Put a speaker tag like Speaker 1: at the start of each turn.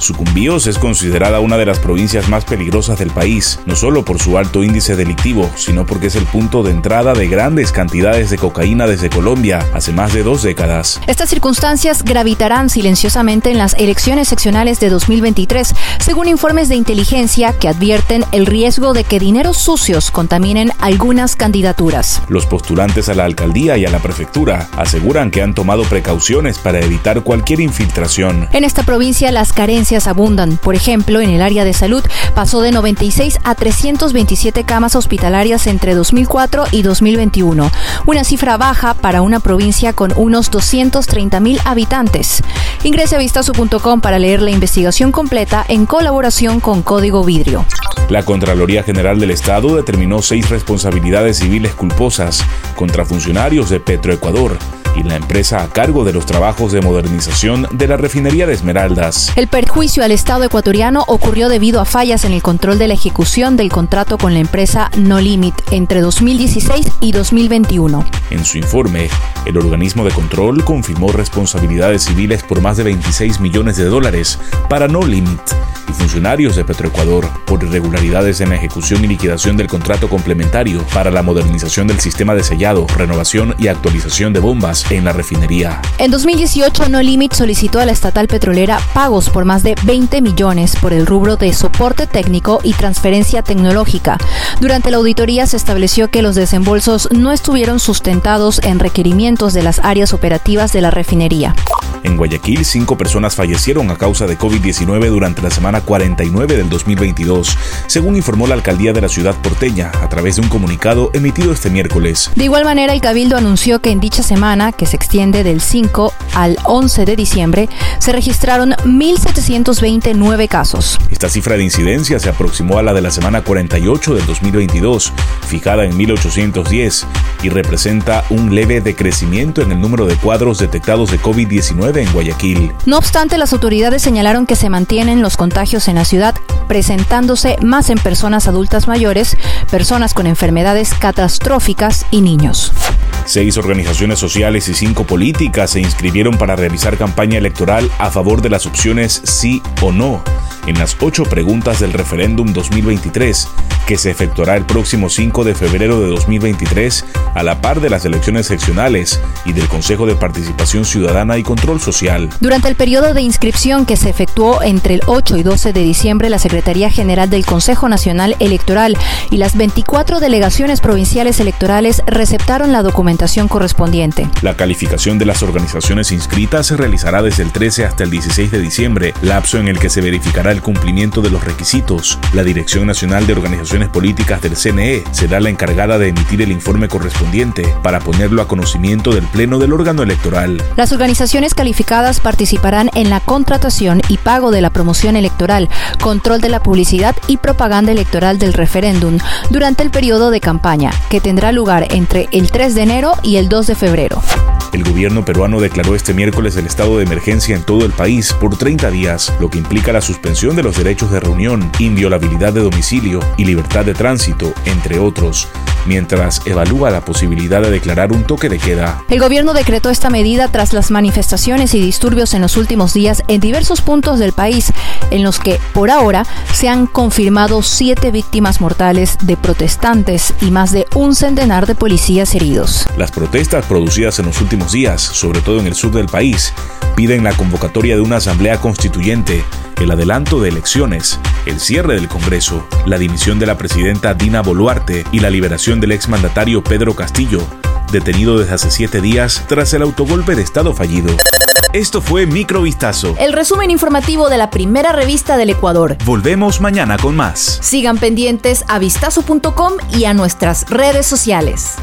Speaker 1: Sucumbíos es considerada una de las provincias más peligrosas del país, no solo por su alto índice delictivo, sino porque es el punto de entrada de grandes cantidades de cocaína desde Colombia hace más de dos décadas.
Speaker 2: Estas circunstancias gravitarán silenciosamente en las elecciones seccionales de 2023, según informes de inteligencia que advierten el riesgo de que dineros sucios contaminen algunas candidaturas.
Speaker 1: Los postulantes a la alcaldía y a la prefectura aseguran que han tomado precauciones para evitar cualquier infiltración.
Speaker 2: En esta provincia las carencias abundan. Por ejemplo, en el área de salud pasó de 96 a 327 camas hospitalarias entre 2004 y 2021, una cifra baja para una provincia con unos 230 mil habitantes. Ingrese a vistazo.com para leer la investigación completa en colaboración con Código Vidrio.
Speaker 1: La Contraloría General del Estado determinó seis responsabilidades civiles culposas contra funcionarios de Petroecuador y la empresa a cargo de los trabajos de modernización de la refinería de Esmeraldas.
Speaker 2: El perjuicio al Estado ecuatoriano ocurrió debido a fallas en el control de la ejecución del contrato con la empresa No Limit entre 2016 y 2021.
Speaker 1: En su informe, el organismo de control confirmó responsabilidades civiles por más de 26 millones de dólares para No Limit y funcionarios de Petroecuador por irregularidades en la ejecución y liquidación del contrato complementario para la modernización del sistema de sellado, renovación y actualización de bombas en la refinería.
Speaker 2: En 2018, No Limit solicitó a la estatal petrolera pagos por más de 20 millones por el rubro de soporte técnico y transferencia tecnológica. Durante la auditoría se estableció que los desembolsos no estuvieron sustentados en requerimientos de las áreas operativas de la refinería.
Speaker 1: En Guayaquil, cinco personas fallecieron a causa de COVID-19 durante la semana 49 del 2022, según informó la alcaldía de la ciudad porteña a través de un comunicado emitido este miércoles.
Speaker 2: De igual manera, el Cabildo anunció que en dicha semana, que se extiende del 5 al 11 de diciembre, se registraron 1.729 casos.
Speaker 1: Esta cifra de incidencia se aproximó a la de la semana 48 del 2022, fijada en 1.810, y representa un leve decrecimiento en el número de cuadros detectados de COVID-19 en Guayaquil.
Speaker 2: No obstante, las autoridades señalaron que se mantienen los contagios en la ciudad, presentándose más en personas adultas mayores, personas con enfermedades catastróficas y niños.
Speaker 1: Seis organizaciones sociales y cinco políticas se inscribieron para realizar campaña electoral a favor de las opciones sí o no en las ocho preguntas del referéndum 2023, que se efectuará el próximo 5 de febrero de 2023 a la par de las elecciones seccionales y del Consejo de Participación Ciudadana y Control Social.
Speaker 2: Durante el periodo de inscripción que se efectuó entre el 8 y 12 de diciembre, la Secretaría General del Consejo Nacional Electoral y las 24 delegaciones provinciales electorales receptaron la documentación correspondiente.
Speaker 1: La calificación de las organizaciones inscritas se realizará desde el 13 hasta el 16 de diciembre, lapso en el que se verificará el cumplimiento de los requisitos. La Dirección Nacional de Organizaciones Políticas del CNE será la encargada de emitir el informe correspondiente para ponerlo a conocimiento del Pleno del órgano electoral.
Speaker 2: Las organizaciones calificadas participarán en la contratación y pago de la promoción electoral, control de la publicidad y propaganda electoral del referéndum durante el periodo de campaña, que tendrá lugar entre el 3 de enero y el 2 de febrero.
Speaker 1: El gobierno peruano declaró este miércoles el estado de emergencia en todo el país por 30 días, lo que implica la suspensión de los derechos de reunión, inviolabilidad de domicilio y libertad de tránsito, entre otros mientras evalúa la posibilidad de declarar un toque de queda.
Speaker 2: El gobierno decretó esta medida tras las manifestaciones y disturbios en los últimos días en diversos puntos del país, en los que, por ahora, se han confirmado siete víctimas mortales de protestantes y más de un centenar de policías heridos.
Speaker 1: Las protestas producidas en los últimos días, sobre todo en el sur del país, piden la convocatoria de una asamblea constituyente el adelanto de elecciones, el cierre del Congreso, la dimisión de la presidenta Dina Boluarte y la liberación del exmandatario Pedro Castillo, detenido desde hace siete días tras el autogolpe de Estado fallido. Esto fue Microvistazo.
Speaker 2: El resumen informativo de la primera revista del Ecuador.
Speaker 1: Volvemos mañana con más.
Speaker 2: Sigan pendientes a vistazo.com y a nuestras redes sociales.